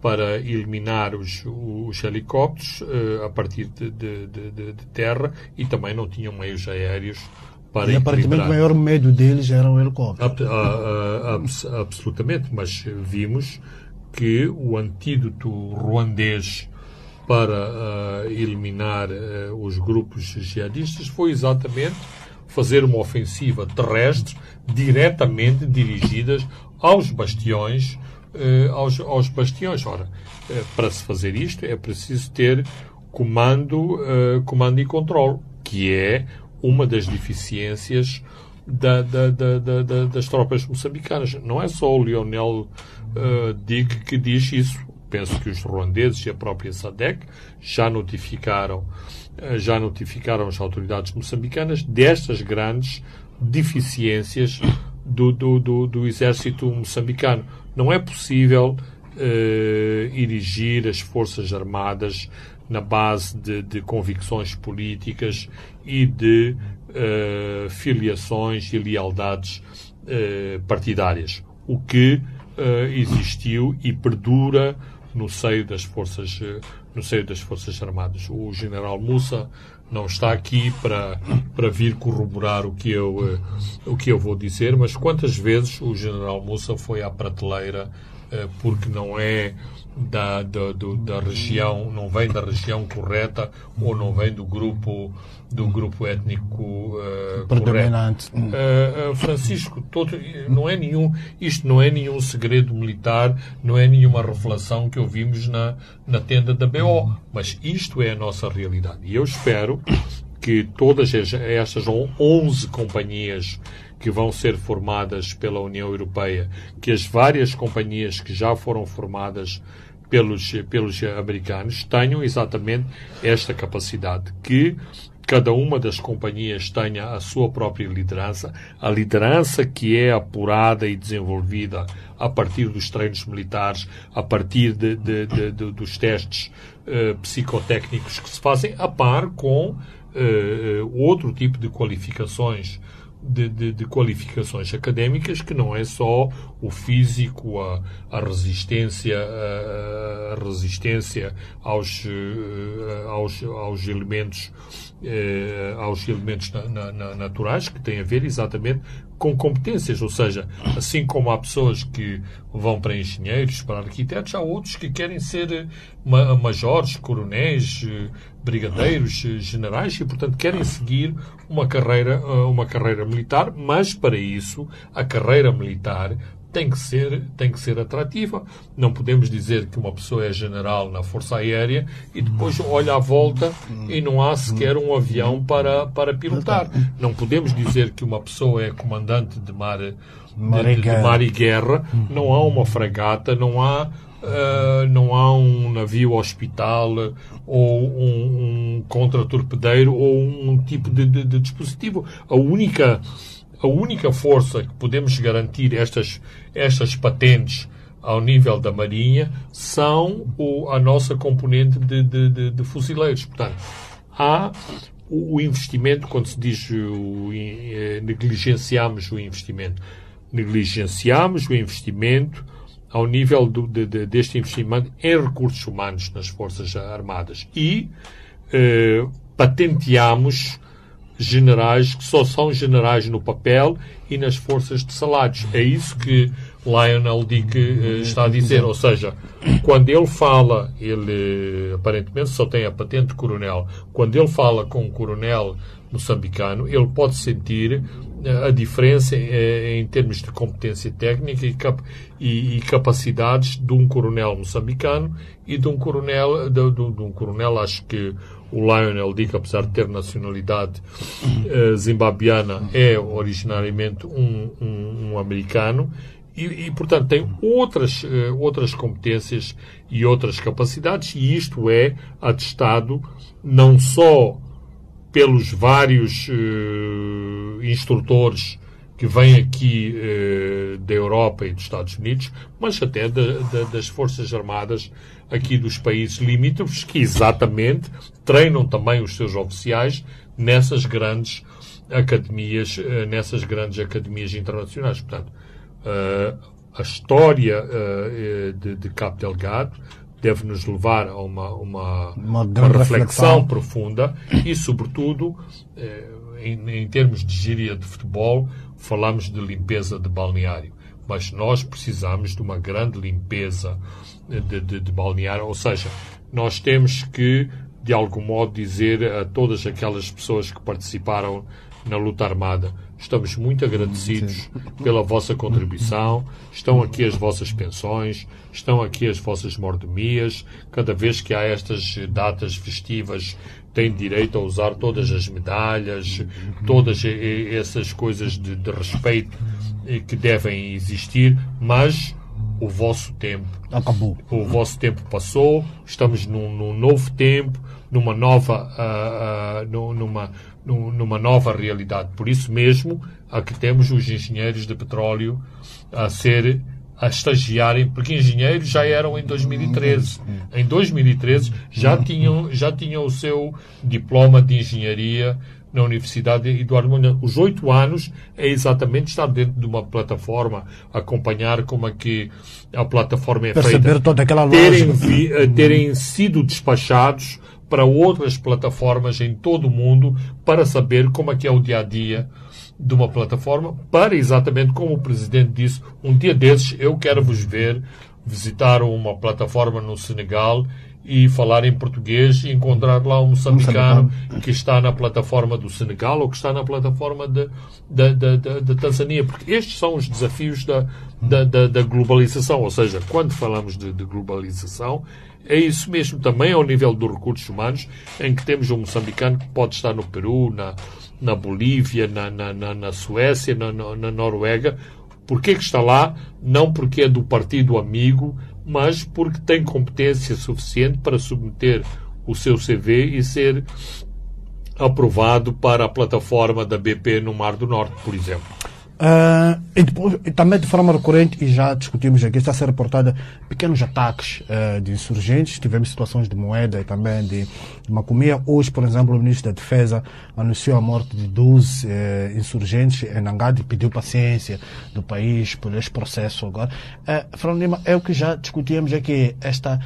para eliminar os, os helicópteros uh, a partir de, de, terra e também não tinham meios aéreos para e aparentemente o maior medo deles era o helicóptero. absolutamente, mas vimos que o antídoto ruandês para uh, eliminar uh, os grupos jihadistas foi exatamente fazer uma ofensiva terrestre diretamente dirigidas aos bastiões, uh, aos, aos, bastiões. Ora, para se fazer isto é preciso ter comando, comando e controle, que é uma das deficiências da, da, da, das tropas moçambicanas. Não é só o Lionel Dig que diz isso penso que os ruandeses e a própria SADEC já notificaram, eh, já notificaram as autoridades moçambicanas destas grandes deficiências do, do, do, do exército moçambicano. Não é possível uh, erigir as Forças Armadas na base de, de convicções políticas e de uh, filiações e lealdades uh, partidárias. O que existiu e perdura no seio das forças no seio das forças armadas. O general Mussa não está aqui para para vir corroborar o que eu eh, o que eu vou dizer, mas quantas vezes o general Mussa foi à prateleira porque não é da, da, do, da região, não vem da região correta ou não vem do grupo do grupo étnico uh, predominante. Uh, uh, Francisco, todo, não é nenhum, isto não é nenhum segredo militar, não é nenhuma revelação que ouvimos na, na tenda da BO, mas isto é a nossa realidade. E eu espero que todas estas 11 companhias que vão ser formadas pela União Europeia, que as várias companhias que já foram formadas pelos, pelos americanos tenham exatamente esta capacidade, que cada uma das companhias tenha a sua própria liderança, a liderança que é apurada e desenvolvida a partir dos treinos militares, a partir de, de, de, dos testes uh, psicotécnicos que se fazem, a par com uh, outro tipo de qualificações de, de, de, qualificações académicas que não é só o físico, a, a resistência, a, a, resistência aos, eh, aos, aos elementos, eh, aos elementos na, na, naturais, que tem a ver exatamente com competências, ou seja, assim como há pessoas que vão para engenheiros, para arquitetos, há outros que querem ser majores, coronéis, brigadeiros, eh, generais e, portanto, querem seguir uma carreira, eh, uma carreira militar, mas para isso a carreira militar tem que ser tem que ser atrativa. Não podemos dizer que uma pessoa é general na Força Aérea e depois olha à volta e não há sequer um avião para para pilotar. Não podemos dizer que uma pessoa é comandante de mar de, de, de mar e guerra, não há uma fragata, não há Uh, não há um navio hospital ou um, um contratorpedeiro ou um tipo de, de, de, dispositivo. A única, a única força que podemos garantir estas, estas patentes ao nível da Marinha são o, a nossa componente de, de, de fuzileiros. Portanto, há o, o, investimento, quando se diz o, eh, negligenciamos o investimento, negligenciamos o investimento ao nível do, de, de, deste investimento em recursos humanos nas Forças Armadas. E eh, patenteamos generais que só são generais no papel e nas forças de salários. É isso que Lionel Dick eh, está a dizer. Ou seja, quando ele fala, ele aparentemente só tem a patente de coronel. Quando ele fala com um coronel moçambicano, ele pode sentir a diferença eh, em termos de competência técnica e, cap capacidades de um coronel moçambicano e de um coronel, de, um coronel, acho que o Lionel Dick, apesar de ter nacionalidade uh, zimbabiana, é originariamente um, um, um americano e, e, portanto, tem outras, uh, outras competências e outras capacidades, e isto é atestado não só pelos vários uh, instrutores que vêm aqui uh, da Europa e dos Estados Unidos, mas até das Forças Armadas aqui dos países limítrofes, que exatamente treinam também os seus oficiais nessas grandes academias, uh, nessas grandes academias internacionais. Portanto, a história de, de Cabo Delgado deve nos levar a uma, uma, uma, uma reflexão, profunda e, sobretudo, em, em termos de gíria de futebol, falamos de limpeza de balneário, mas nós precisamos de uma grande limpeza de, de, de balneário, ou seja, nós temos que, de algum modo, dizer a todas aquelas pessoas que participaram na luta armada. Estamos muito agradecidos pela vossa contribuição. Estão aqui as vossas pensões, estão aqui as vossas mordomias. Cada vez que há estas datas festivas, têm direito a usar todas as medalhas, todas essas coisas de, de respeito que devem existir, mas o vosso tempo acabou. O vosso tempo passou. Estamos num, num novo tempo, numa nova, uh, uh, numa, numa nova realidade. Por isso mesmo, aqui temos os engenheiros de petróleo a ser a estagiarem, porque engenheiros já eram em 2013. Em 2013 já tinham, já tinham o seu diploma de engenharia na Universidade Eduardo Mondlane. Os oito anos é exatamente estar dentro de uma plataforma, acompanhar como é que a plataforma é Perceber feita. toda aquela terem, vi, eh, terem sido despachados para outras plataformas em todo o mundo para saber como é que é o dia a dia de uma plataforma, para exatamente como o Presidente disse, um dia desses eu quero vos ver visitar uma plataforma no Senegal e falar em português e encontrar lá um moçambicano que está na plataforma do Senegal ou que está na plataforma da de, de, de, de, Tanzânia, porque estes são os desafios da, da, da, da globalização, ou seja, quando falamos de, de, globalização, é isso mesmo também ao nível dos recursos humanos, em que temos um moçambicano que pode estar no Peru, na, na Bolívia, na, na, na, na Suécia, na, na Noruega. Porquê que está lá? Não porque é do partido amigo, mas porque tem competência suficiente para submeter o seu CV e ser aprovado para a plataforma da BP no Mar do Norte, por exemplo. Uh, e, depois, e também de forma recorrente, e já discutimos aqui, está a ser reportada pequenos ataques uh, de insurgentes. Tivemos situações de moeda e também de, de macumia. Hoje, por exemplo, o ministro da Defesa anunciou a morte de 12 uh, eh, insurgentes em Nangade e pediu paciência do país por este processo agora. Uh, Fernando Lima, é o que já discutíamos aqui, esta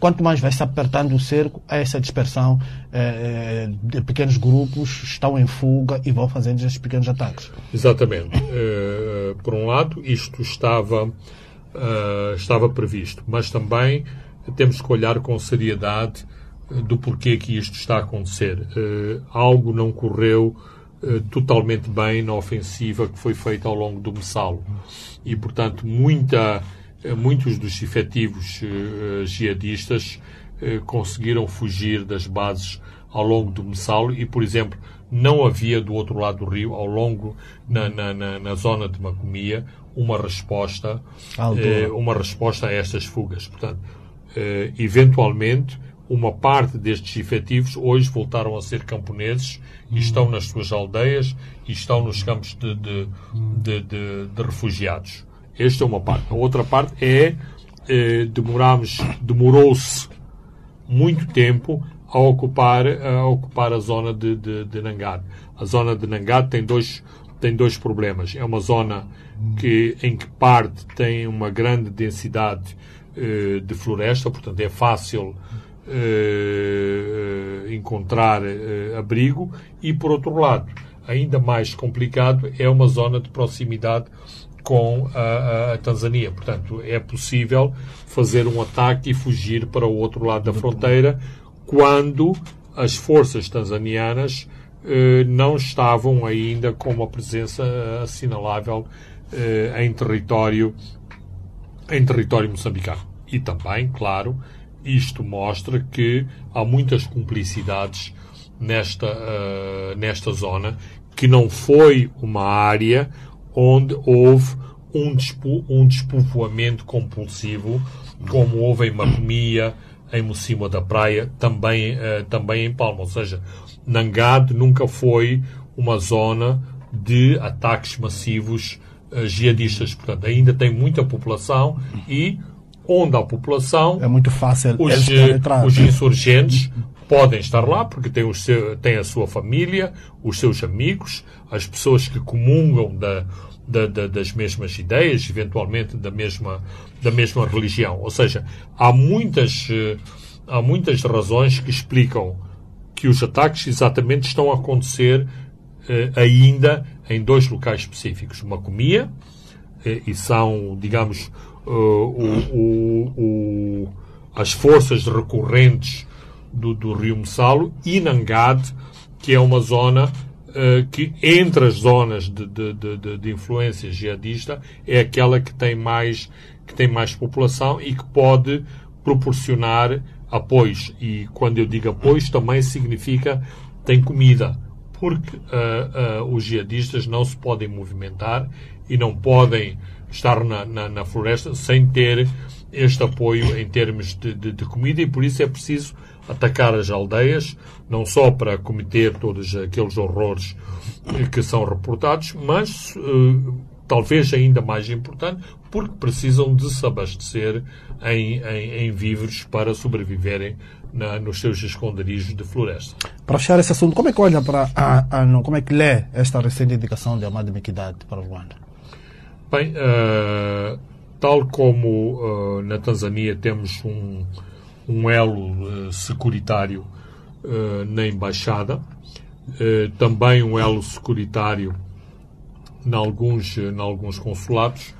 quanto mais vai se apertando o cerco, essa dispersão eh, eh, de pequenos grupos estão em fuga e vão fazendo esses pequenos ataques. Exatamente. Uh, por um lado, isto estava, uh, estava previsto, mas também temos que olhar com seriedade do porquê que isto está a acontecer. Uh, algo não correu totalmente bem na ofensiva que foi feita ao longo do Messalo. E, portanto, muita muitos dos efetivos uh, jihadistas uh, conseguiram fugir das bases ao longo do Messalo e, por exemplo, não havia do outro lado do rio, ao longo, na, na, na, na zona de Macomia, uma resposta, uma resposta a estas fugas. Portanto, eventualmente, uma parte destes efetivos hoje voltaram a ser camponeses e estão nas suas aldeias e estão nos campos de, de, de, de refugiados. Esta é uma parte. A outra parte é eh, demoramos, demorou-se muito tempo a ocupar, a ocupar a zona de, de, de. A zona de Nangad tem dois, tem dois problemas. É uma zona que, em que parte tem uma grande densidade eh, de floresta, portanto é fácil eh, encontrar eh, abrigo e, por outro lado, ainda mais complicado é uma zona de proximidade com a, a, Tanzânia. Portanto, é possível fazer um ataque e fugir para o outro lado da fronteira quando as forças tanzanianas eh, não estavam ainda com uma presença assinalável eh, em território em território moçambicano. E também, claro, isto mostra que há muitas cumplicidades nesta, uh, nesta zona, que não foi uma área onde houve um, despo, um despovoamento compulsivo, como houve em Macomia, em Mocima da Praia, também, uh, também em Palma. Ou seja, Nangade nunca foi uma zona de ataques massivos uh, jihadistas. Portanto, ainda tem muita população e onde a população. É muito fácil os, eh, os insurgentes podem estar lá porque têm, seu, têm a sua família, os seus amigos, as pessoas que comungam da, da, da, das mesmas ideias, eventualmente da mesma, da mesma religião. Ou seja, há muitas, eh, há muitas razões que explicam que os ataques exatamente estão a acontecer eh, ainda em dois locais específicos. Macomia, eh, e são, digamos, uh, o, o, o, as forças recorrentes do, do rio Messalo e Nangade, que é uma zona uh, que, entre as zonas de, de, de, de, influência jihadista, é aquela que tem, mais, que tem mais população e que pode proporcionar apoios. E quando eu digo apoios, também significa tem comida. Porque uh, uh, os jihadistas não se podem movimentar e não podem estar na, na, na floresta sem ter este apoio em termos de, comida e por isso é preciso atacar as aldeias, não só para cometer todos aqueles horrores que são reportados, mas uh, talvez ainda mais importante, porque precisam de se abastecer em, em, em víveres para sobreviverem na, nos seus esconderijos de floresta. Para fechar esse assunto, como é que olha para a, a, como é que lê esta recente indicação de Amado Mequidade para o Ruanda? Bem, uh, tal como uh, na Tanzânia temos um, um elo uh, securitário na embaixada, também um elo securitário em alguns, em alguns consulados,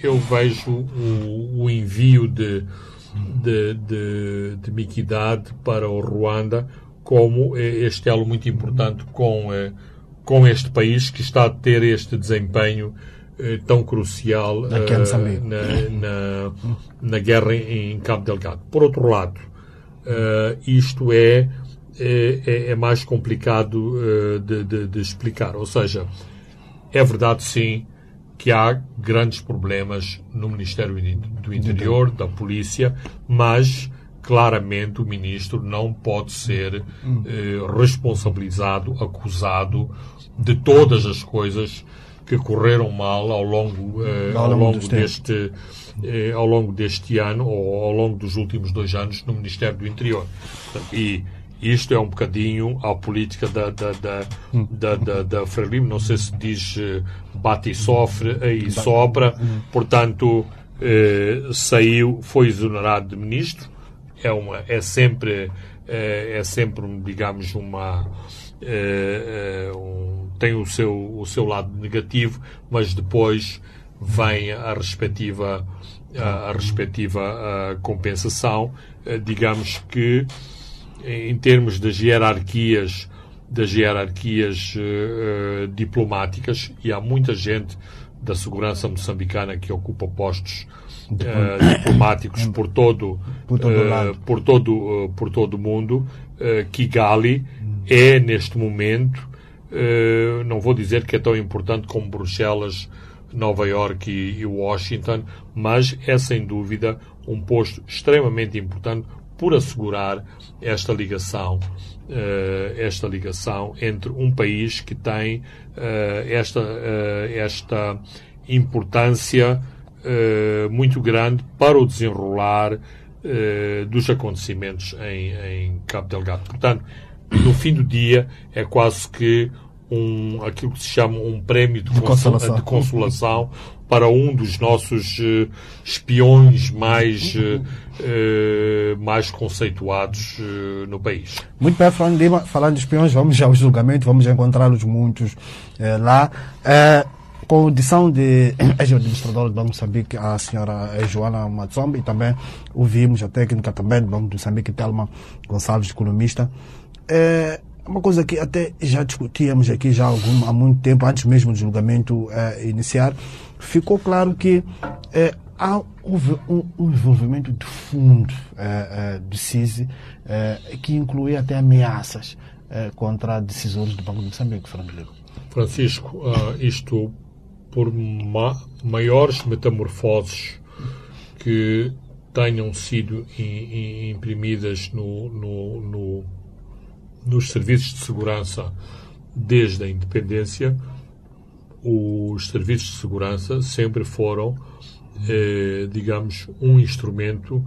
eu vejo o, o envio de, de, de, de miquidade para o Ruanda como este elo muito importante com, com este país que está a ter este desempenho eh, tão crucial uh, na, na, na, guerra em Cabo Delgado. Por outro lado, uh, isto é, é, é, mais complicado de, de, de, explicar. Ou seja, é verdade sim que há grandes problemas no Ministério do Interior, da Polícia, mas claramente o ministro não pode ser hum. responsabilizado, acusado de todas as coisas que correram mal ao longo, eh, ao, longo deste eh, ao longo deste ano ou ao longo dos últimos dois anos no Ministério do Interior. E isto é um bocadinho a política da, da, da, da, da, da Frelimo, não sei se diz eh, bate e sofre e sobra, portanto eh, saiu, foi exonerado de ministro, é, uma, é sempre, é sempre, digamos, uma, é, é, um, tem o seu, o seu lado negativo, mas depois vem a respectiva, a, a respectiva a compensação. Eh, digamos que, em termos das hierarquias, das hierarquias uh, diplomáticas, e há muita gente da segurança moçambicana que ocupa postos uh, diplomáticos por todo, por todo, uh, por todo, por todo o mundo, Kigali é, neste momento, eh, não vou dizer que é tão importante como Bruxelas, Nova York e, Washington, mas é sem dúvida um posto extremamente importante por assegurar esta ligação, uh, esta ligação entre um país que tem uh, esta, esta importância muito grande para o desenrolar dos acontecimentos em, em Cabo Delgado. Portanto, no fim do dia, é quase que um, aquilo que se chama um prémio de, De consolação. de consolação para um dos nossos eh, espiões mais, eh, mais conceituados no país. Muito bem, Fernando Lima, falando de espiões, vamos ao julgamento, vamos encontrá-los muitos lá. Com a audição de (coughs) ex-administradora do Banco de Moçambique, a senhora Joana Matsombe, e também ouvimos a técnica também do Banco de Moçambique, Telma Gonçalves, economista. É uma coisa que até já discutíamos aqui já há, algum, há muito tempo, antes mesmo do julgamento eh, iniciar, ficou claro que eh, há houve um, um envolvimento de fundo eh, eh, do CISI eh, que inclui até ameaças contra decisores do Banco de Moçambique, Lima. Francisco, ah, isto por ma maiores metamorfoses que tenham sido imprimidas no, no- no- nos serviços de segurança desde a independência, os serviços de segurança sempre foram, eh, digamos, um instrumento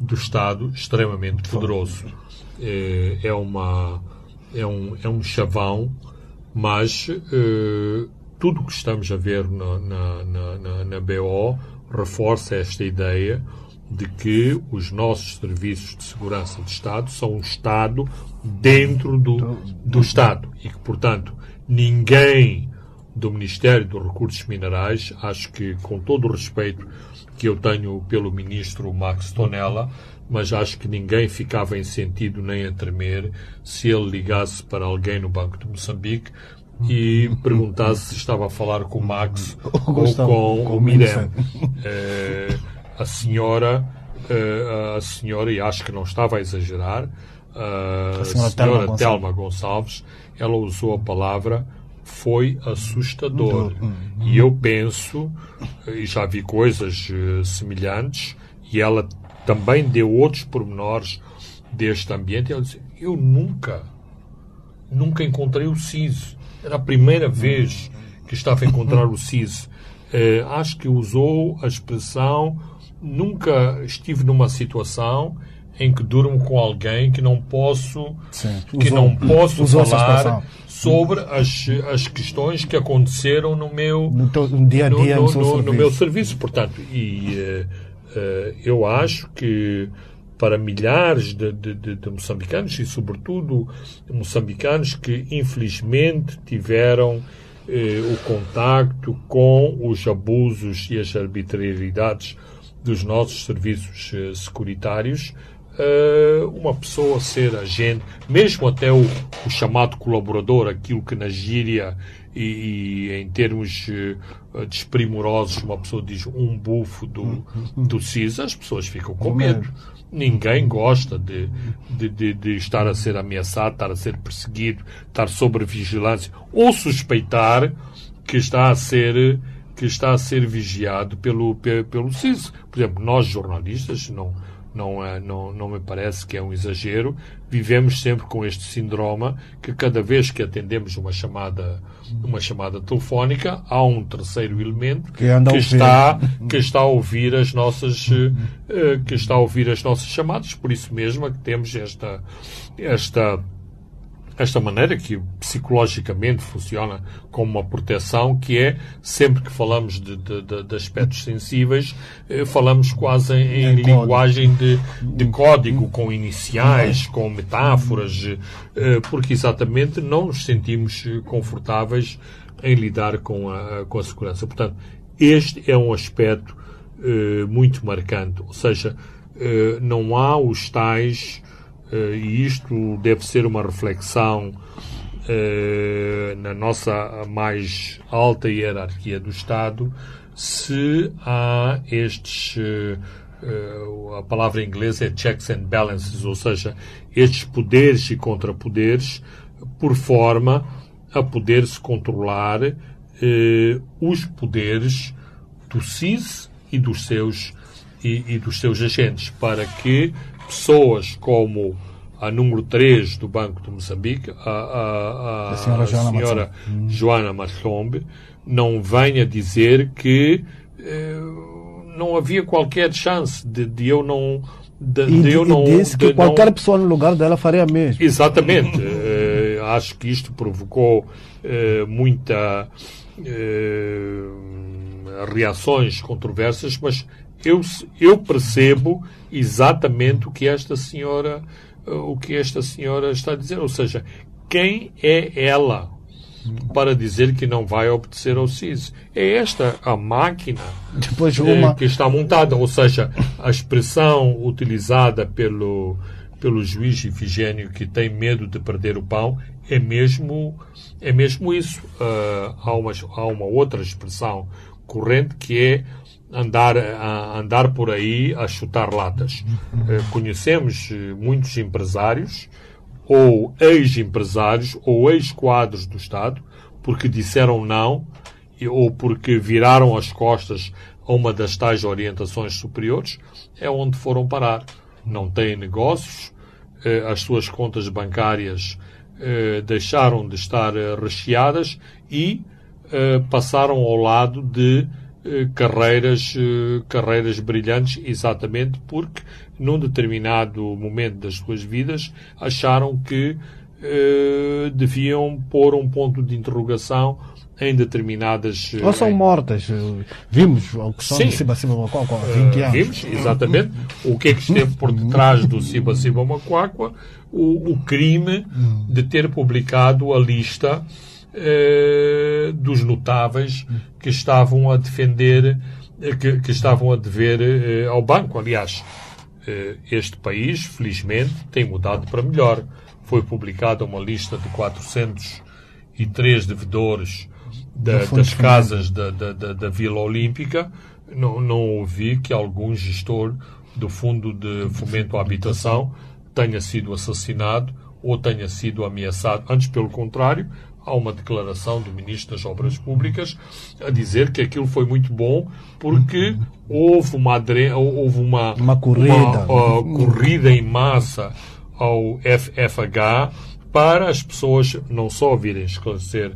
do Estado extremamente poderoso. Eh, é, uma, é, um, é um chavão, mas eh, tudo o que estamos a ver na, na, na, na, na BO reforça esta ideia de que os nossos serviços de segurança de Estado são um Estado dentro do, do Estado e que, portanto, ninguém do Ministério dos Recursos Minerais, acho que com todo o respeito que eu tenho pelo ministro Max Tonella, mas acho que ninguém ficava em sentido nem a tremer se ele ligasse para alguém no Banco de Moçambique e perguntasse se estava a falar com o Max (laughs) ou Gustavo, com com o Mirem. A senhora, eh, a senhora, e acho que não estava a exagerar, eh, a senhora senhora, Telma Gonçalves. Telma Gonçalves, ela usou a palavra foi assustador. E eu penso, e já vi coisas eh, semelhantes, e ela também deu outros pormenores deste ambiente. Ela disse: Eu nunca, nunca encontrei o CIS. Era a primeira vez que estava a encontrar o CIS. (laughs) Eh, acho que usou a expressão: nunca estive numa situação em que durmo com alguém que não posso, Sim. que Usou- não posso falar sobre as, as questões que aconteceram no meu No, teu, no dia a no, dia, no, no- no- no serviço. meu serviço. Portanto, e eh, eh, eu acho que para milhares de, de- de- de moçambicanos e, sobretudo, moçambicanos que infelizmente tiveram eh, o contacto com os abusos e as arbitrariedades dos nossos serviços eh, securitários, eh, uma pessoa ser agente, mesmo até o, o chamado colaborador, aquilo que na gíria e, e em termos eh, desprimorosos uma pessoa diz um bufo do, do CISA, as pessoas ficam com medo. Ninguém gosta de, de, de, de estar a ser ameaçado, estar a ser perseguido, estar sob vigilância ou suspeitar que está a ser que está a ser vigiado pelo pe- pelo CIS. Por exemplo, nós jornalistas não não é não não me parece que é um exagero. Vivemos sempre com este síndrome que cada vez que atendemos uma chamada uma chamada telefónica há um terceiro elemento Que que está que está a ouvir as nossas eh, que está a ouvir as nossas chamadas. Por isso mesmo é que temos esta esta esta maneira que psicologicamente funciona como uma proteção, que é sempre que falamos de, de- de- aspectos sensíveis, eh, falamos quase em, em linguagem de, de código, com iniciais, com metáforas, eh, porque exatamente não nos sentimos eh, confortáveis em lidar com a, com a segurança. Portanto, este é um aspecto muito marcante, ou seja, não há os tais e isto deve ser uma reflexão eh, na nossa mais alta hierarquia do Estado, se há estes, eh, eh, a palavra em inglês é checks and balances, ou seja, estes poderes e contrapoderes, por forma a poder-se controlar eh, os poderes do CIS e dos seus e, e dos seus agentes, para que pessoas como a número 3 do Banco de Moçambique, a, a, a, A senhora Joana senhora Joana Machombe, não venha dizer que eh, não havia qualquer chance de, de eu não de, E, de eu e não disse que de qualquer não- pessoa no lugar dela faria mesmo. Exatamente. (laughs) Eh, acho que isto provocou muita reações controversas, mas eu, eu percebo exatamente o que esta senhora o que esta senhora está a dizer, ou seja, quem é ela para dizer que não vai obedecer ao CIS? É esta a máquina Depois uma... eh, que está montada, ou seja, a expressão utilizada pelo pelo juiz Ifigênio que tem medo de perder o pão é mesmo é mesmo isso. Uh, há, uma, há uma outra expressão corrente que é andar, a andar por aí a chutar latas. Uh, conhecemos uh, muitos empresários, ou ex-empresários, ou ex-quadros do Estado, porque disseram não, ou porque viraram as costas a uma das tais orientações superiores, é onde foram parar. Não têm negócios, uh, as suas contas bancárias deixaram de estar recheadas e passaram ao lado de carreiras, carreiras brilhantes, exatamente porque, num determinado momento das suas vidas, acharam que deviam pôr um ponto de interrogação em determinadas. Ou são mortas. Vimos questão Sim. do Siba Siba Macuacua há 20 anos. Vimos, exatamente, o que é que esteve por detrás do Siba Siba Macuacua, o, o crime de ter publicado a lista eh, dos notáveis que estavam a defender, eh, que, que estavam a dever eh, ao banco. Aliás, eh, este país, felizmente, tem mudado para melhor. Foi publicada uma lista de 403 devedores da- das casas da, da, da, da Vila Olímpica. Não, não ouvi que algum gestor do Fundo de Fomento à Habitação tenha sido assassinado ou tenha sido ameaçado. Antes, pelo contrário, há uma declaração do Ministro das Obras Públicas a dizer que aquilo foi muito bom porque houve uma, houve uma, Uma corrida. uma, uh, corrida em massa ao FFH para as pessoas não só virem esclarecer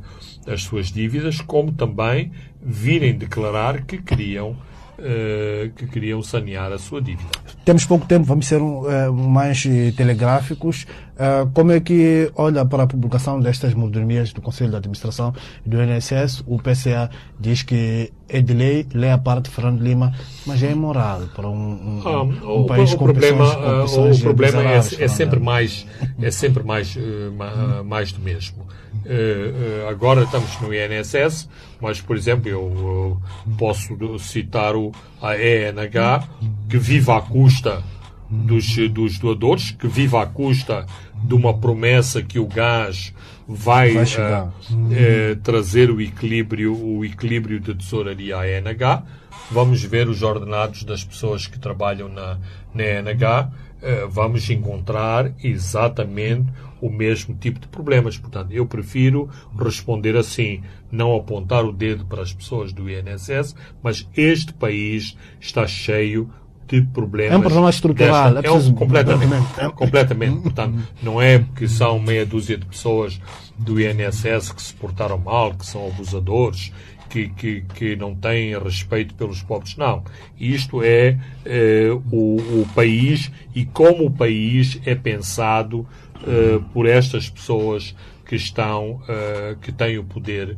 as suas dívidas, como também virem declarar que queriam, eh, que queriam sanear a sua dívida. Temos pouco tempo, vamos ser eh, mais eh, telegráficos. Eh, como é que olha para a publicação destas mordomias do Conselho de Administração do INSS? O PCA diz que é de lei, lei a parte de Fernando Lima, mas é imoral para um, um, Ah, um o, país o com problema, opções- com ah, opções o problema é, é sempre mais é sempre mais eh, ma- mais do mesmo. Eh, agora estamos no INSS, mas por exemplo eu, eu posso citar o, a ENH que vive à custa dos, dos doadores, que vive à custa de uma promessa que o gás vai, Vai ah, eh, trazer o equilíbrio, o equilíbrio de tesouraria à ENH. Vamos ver os ordenados das pessoas que trabalham na, na ENH. eh, vamos encontrar exatamente o mesmo tipo de problemas. Portanto, eu prefiro responder assim, não apontar o dedo para as pessoas do INSS, mas este país está cheio de problemas. É um problema estrutural, desta- é é um, completamente. completamente. Portanto, não é porque são meia dúzia de pessoas do INSS que se portaram mal, que são abusadores, que, que, que não têm respeito pelos pobres. Não. Isto é eh, o, o país e como o país é pensado eh, por estas pessoas que estão, eh, que têm o poder,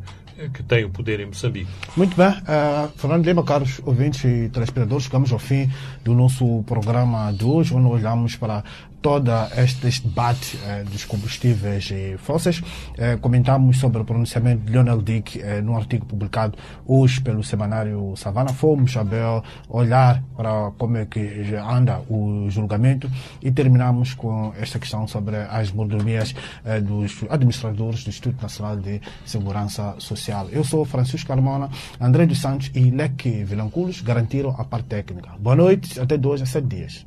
que têm o poder em Moçambique. Muito bem, uh, Fernando Lima, caros ouvintes e telespectadores, chegamos ao fim do nosso programa de hoje, onde olhamos para toda este, debate eh, dos combustíveis fósseis. Eh, comentamos sobre o pronunciamento de Lionel Dick eh, num artigo publicado hoje pelo semanário Savana. Fomos a ver, olhar para como é que anda o julgamento e terminamos com esta questão sobre as mordomias eh, dos administradores do Instituto Nacional de Segurança Social. Eu sou Francisco Carmona, André dos Santos e Leque Vilanculos garantiram a parte técnica. Boa noite, até dois a sete dias.